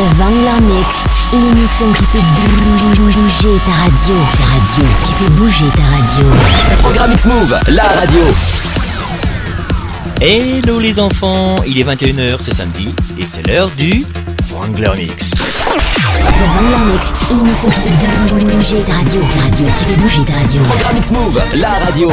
The Vangler Mix, l'émission qui fait bouger ta radio. Ta radio, qui fait bouger ta radio. Programme X-Move, la radio. Hello les enfants, il est 21h, c'est samedi, et c'est l'heure du Wrangler Mix. The Vangler Mix, l'émission qui fait bouger ta radio. Radio, qui fait bouger ta radio. Programme X-Move, la radio.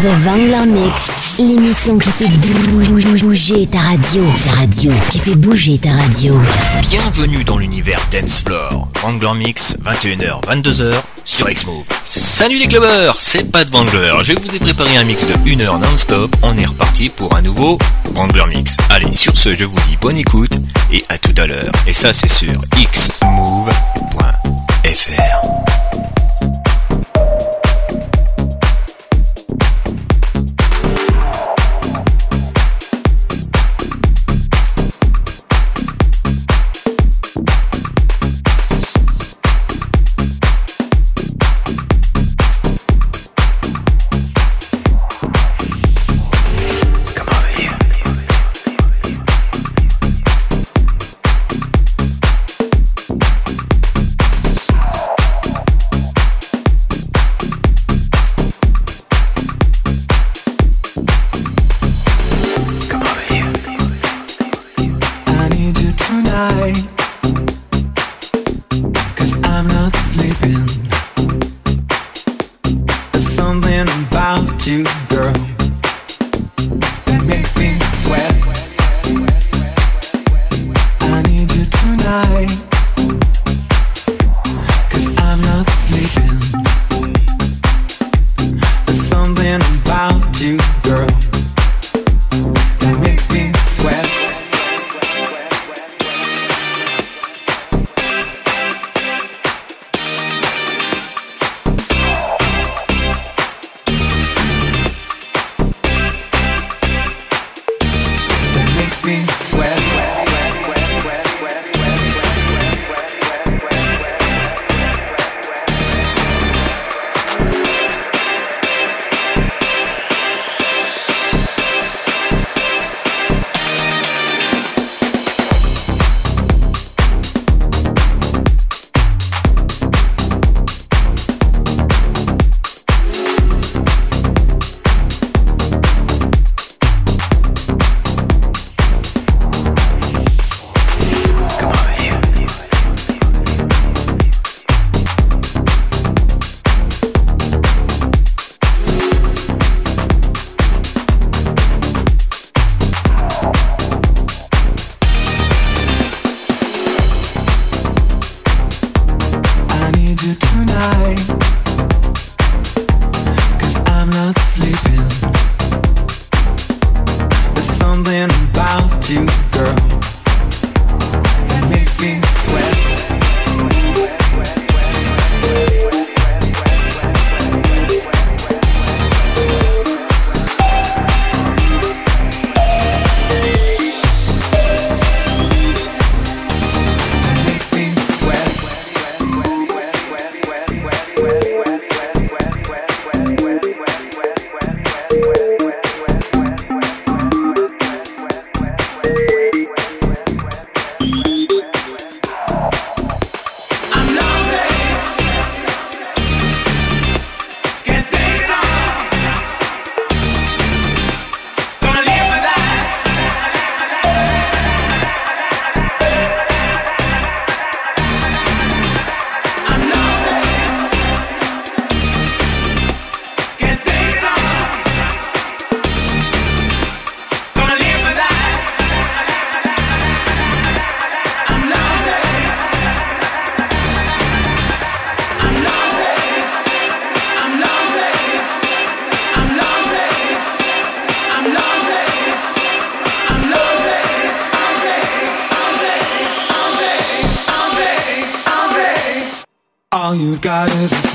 The Vangler Mix, l'émission qui fait bouger ta radio. Ta radio, qui fait bouger ta radio. Bienvenue dans l'univers Dance Floor. Wrangler Mix, 21h, 22h, sur X-Move. Salut les clubbers, c'est pas de Wrangler. Je vous ai préparé un mix de 1 heure non-stop. On est reparti pour un nouveau Wrangler Mix. Allez, sur ce, je vous dis bonne écoute et à tout à l'heure. Et ça, c'est sur xmove.fr. I God is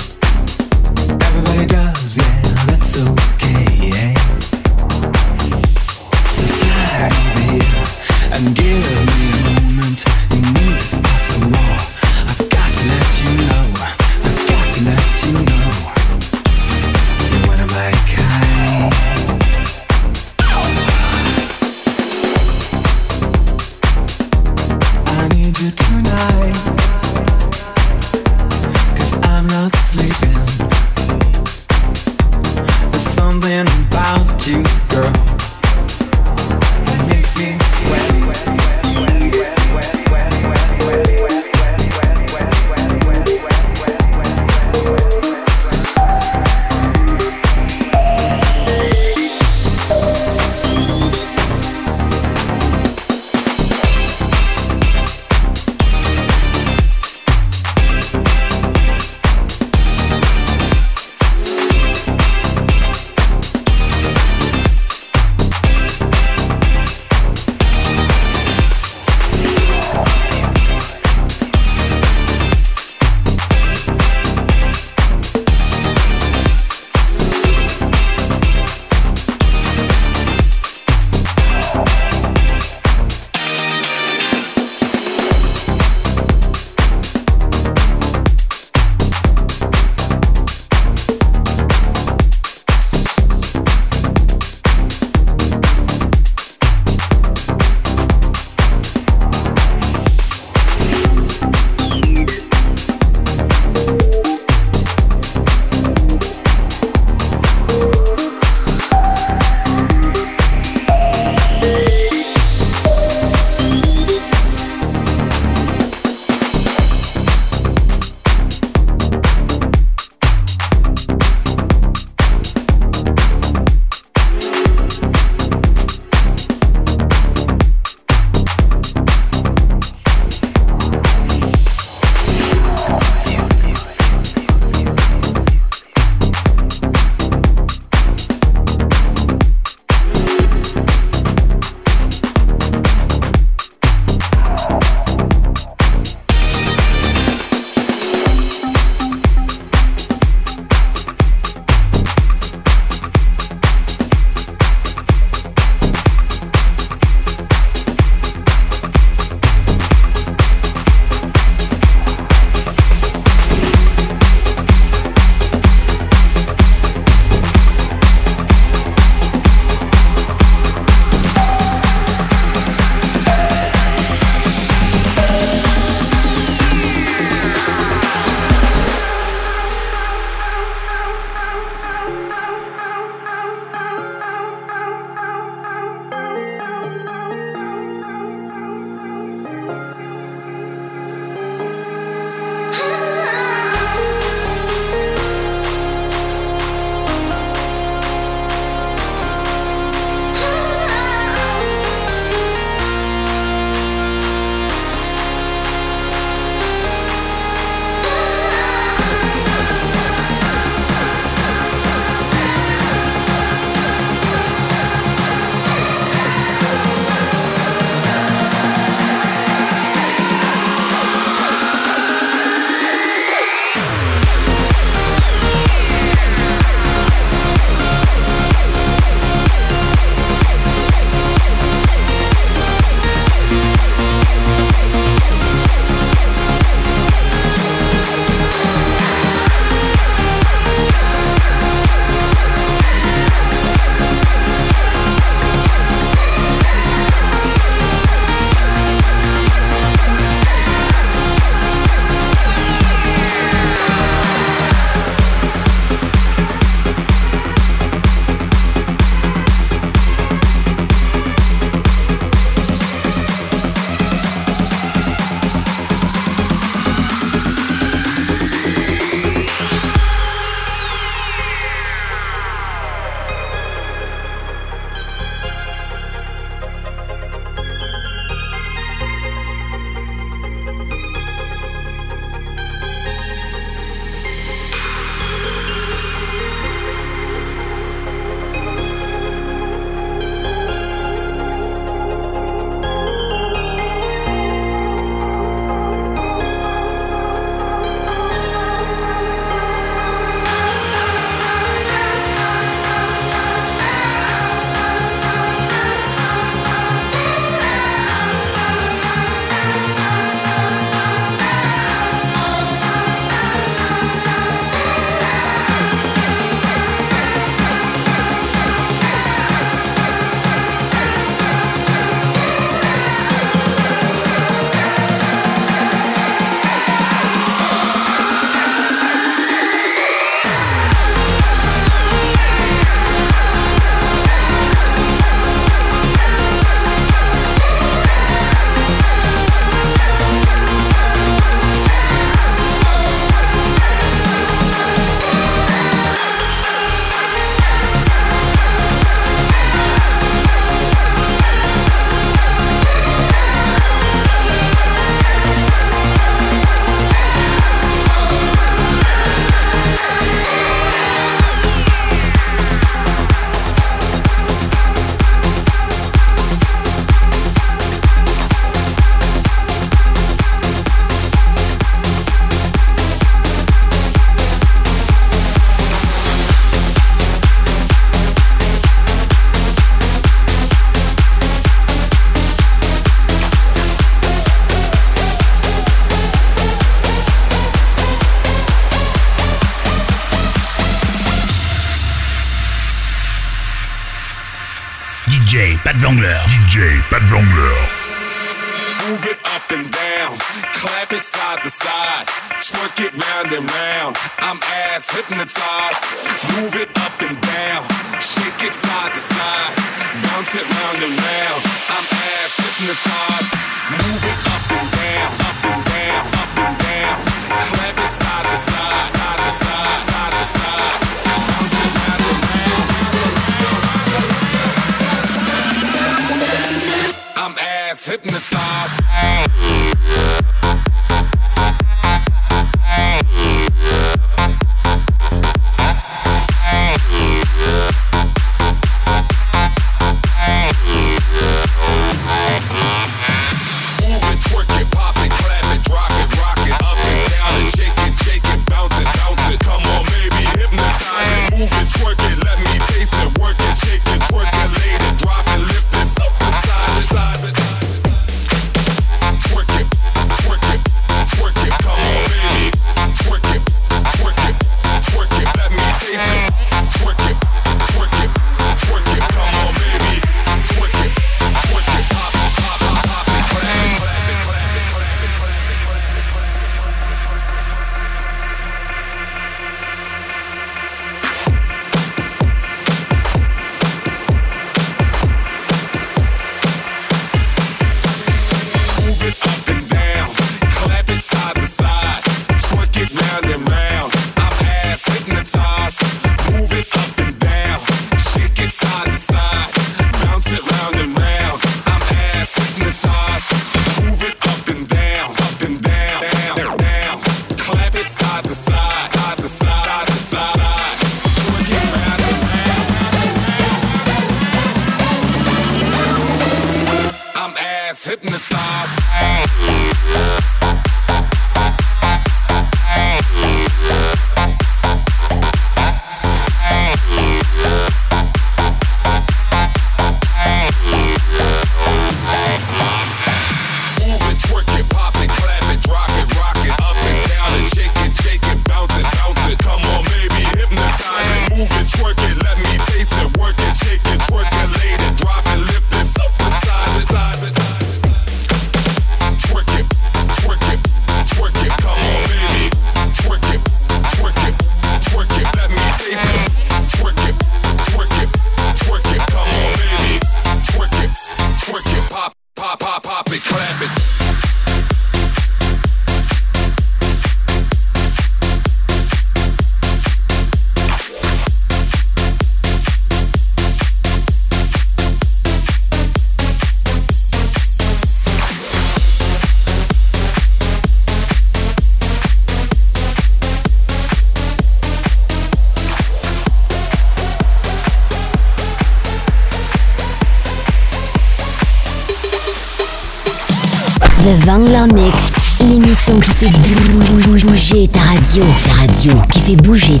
bouger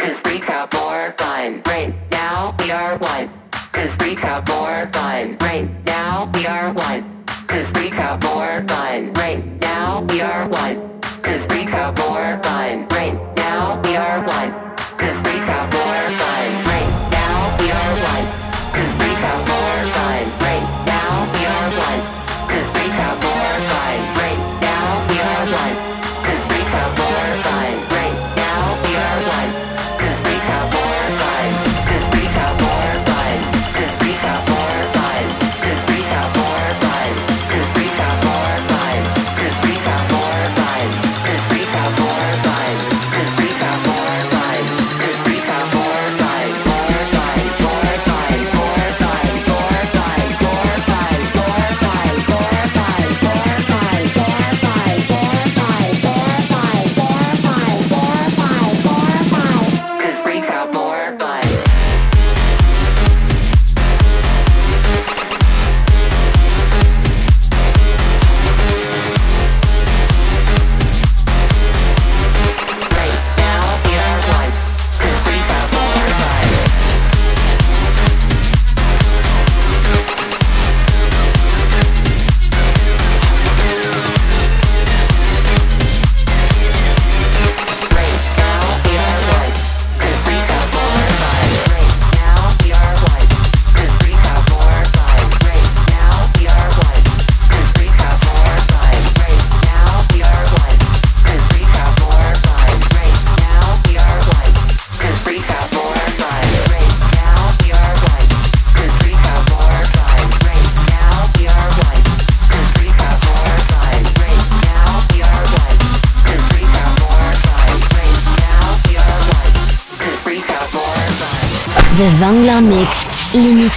Cause freaks out more fun. Right now we are one. Cause freaks out more fun. Right now we are one. Cause freaks out more fun. Right now we are one. Cause freaks out more fun. Right now we are one.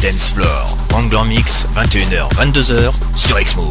Dance Floor. Wrangler Mix, 21h, 22h sur Exmo.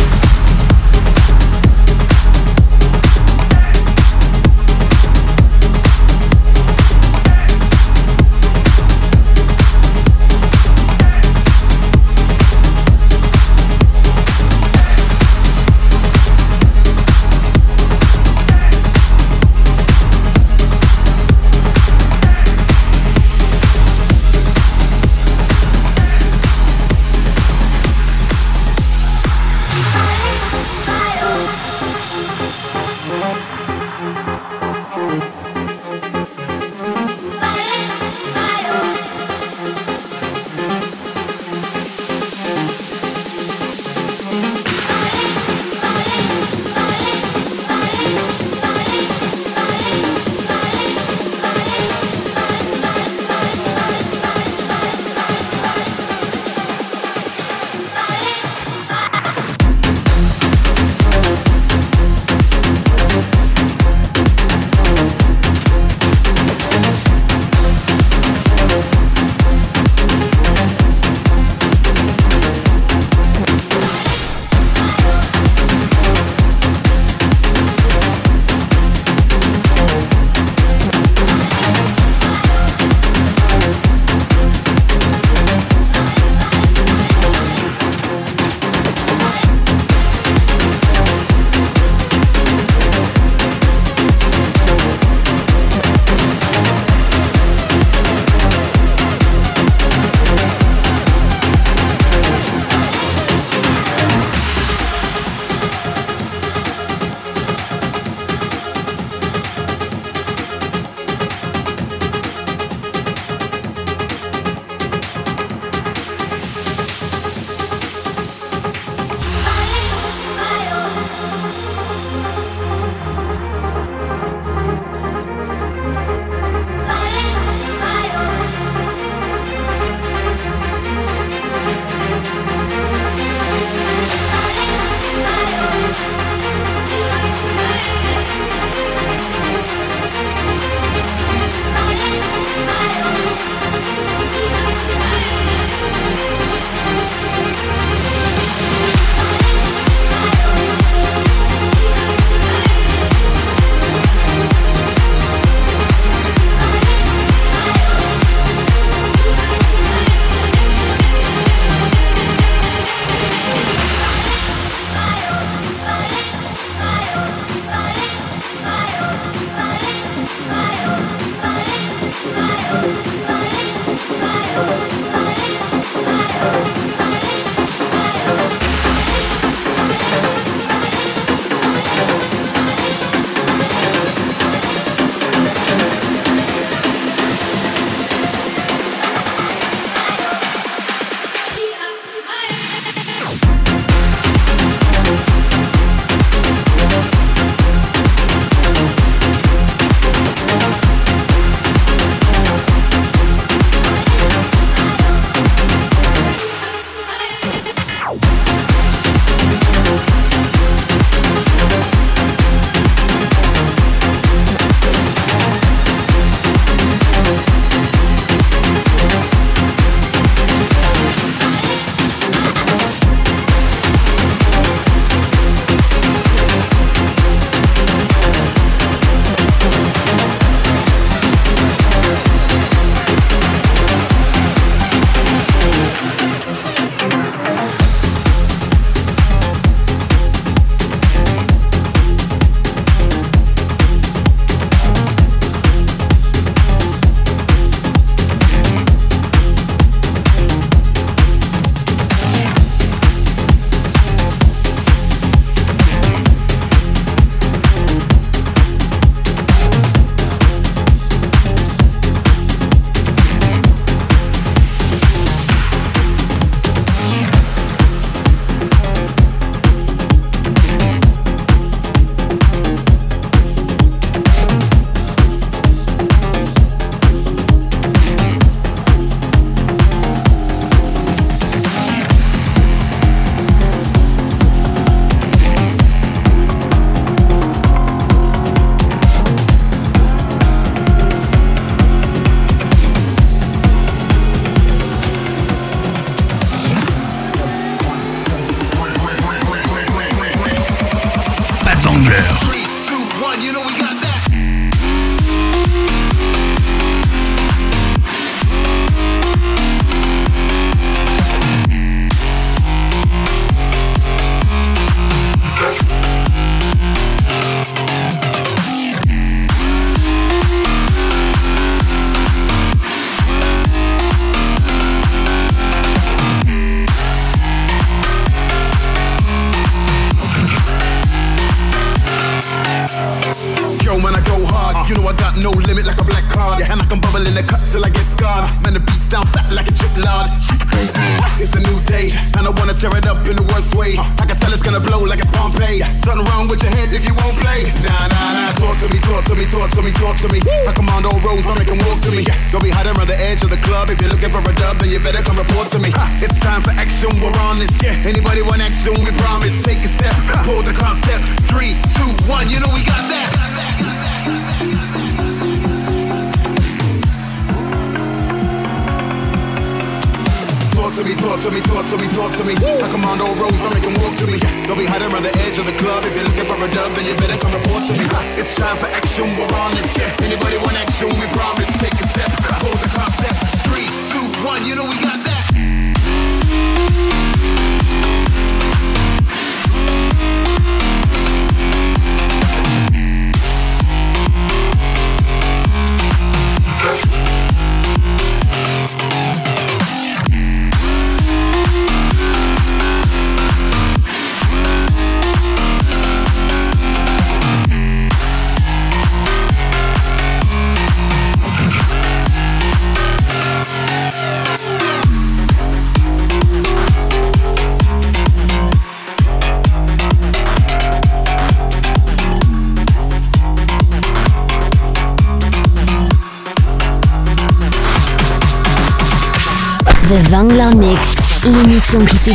Bangla Mix, l'émission qui fait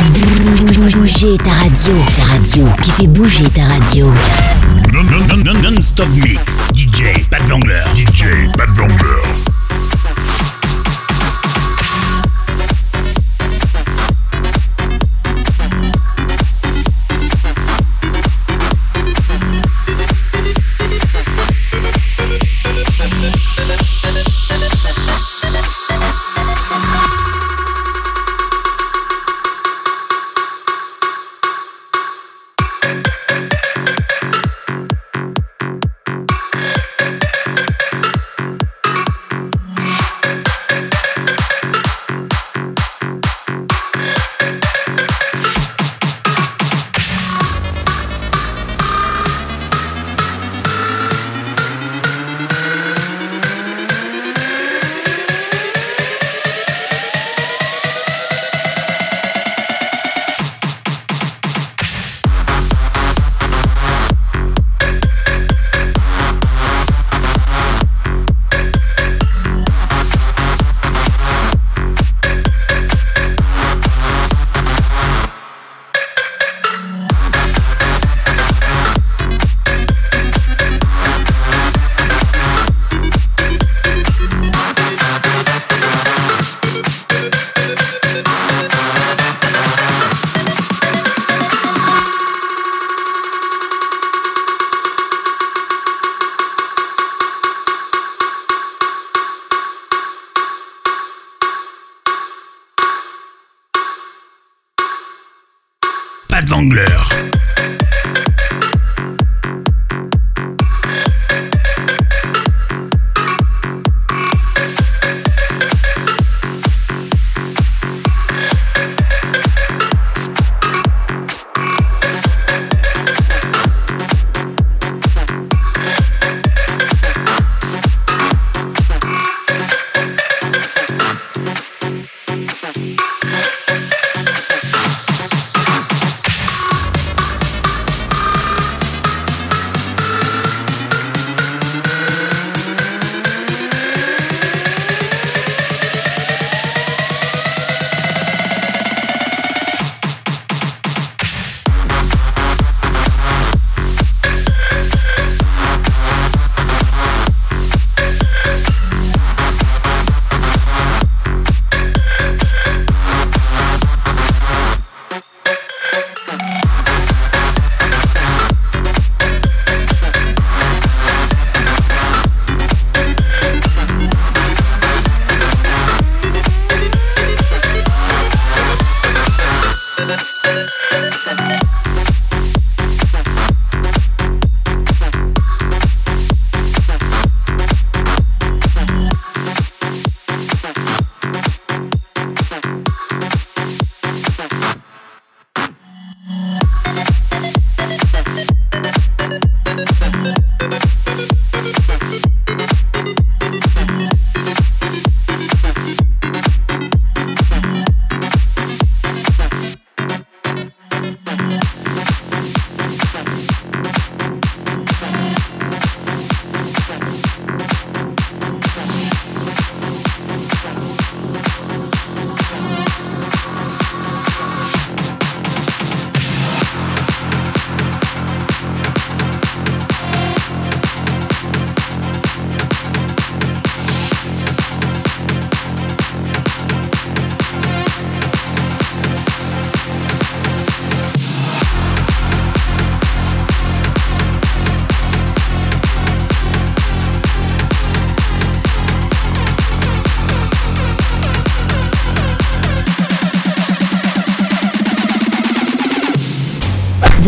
bouger ta radio, ta radio, qui fait bouger ta radio. Non, non, non, non, non, stop mix. DJ, pas de Bangler. DJ, pas de Bangler.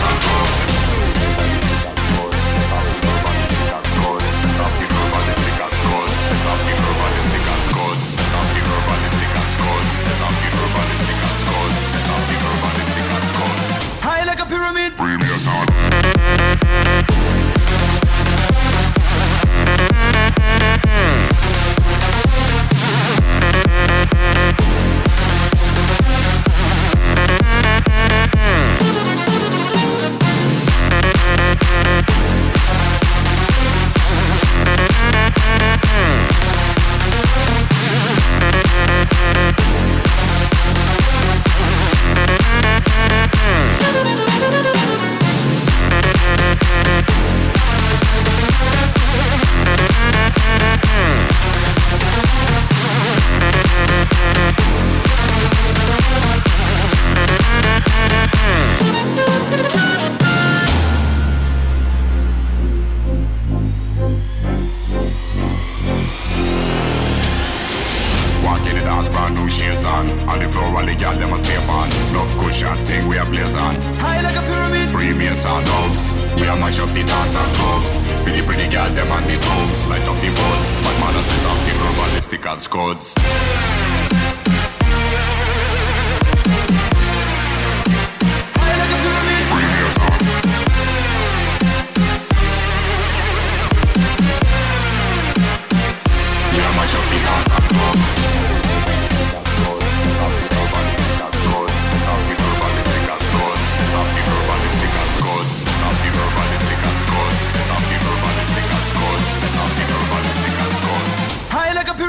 Mash up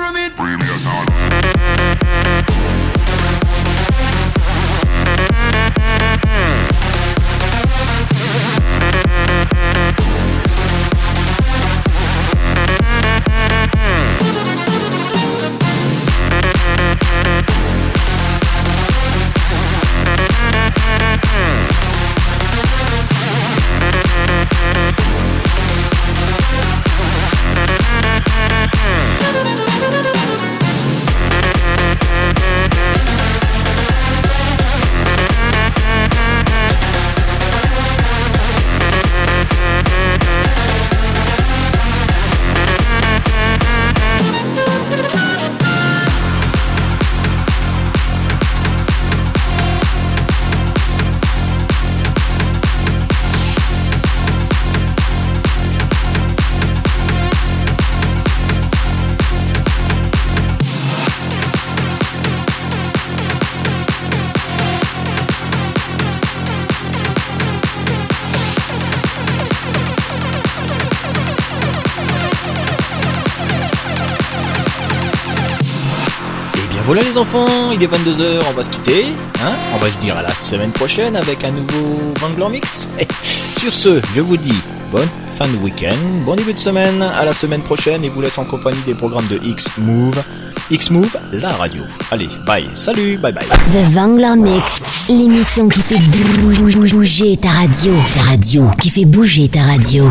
High les enfants, il est 22h, on va se quitter. Hein on va se dire à la semaine prochaine avec un nouveau Vangler Mix. Et sur ce, je vous dis bonne fin de week-end, bon début de semaine, à la semaine prochaine et vous laisse en compagnie des programmes de X-Move. X-Move, la radio. Allez, bye, salut, bye bye. The Vangler Mix, l'émission qui fait bouger ta radio. Ta radio, qui fait bouger ta radio.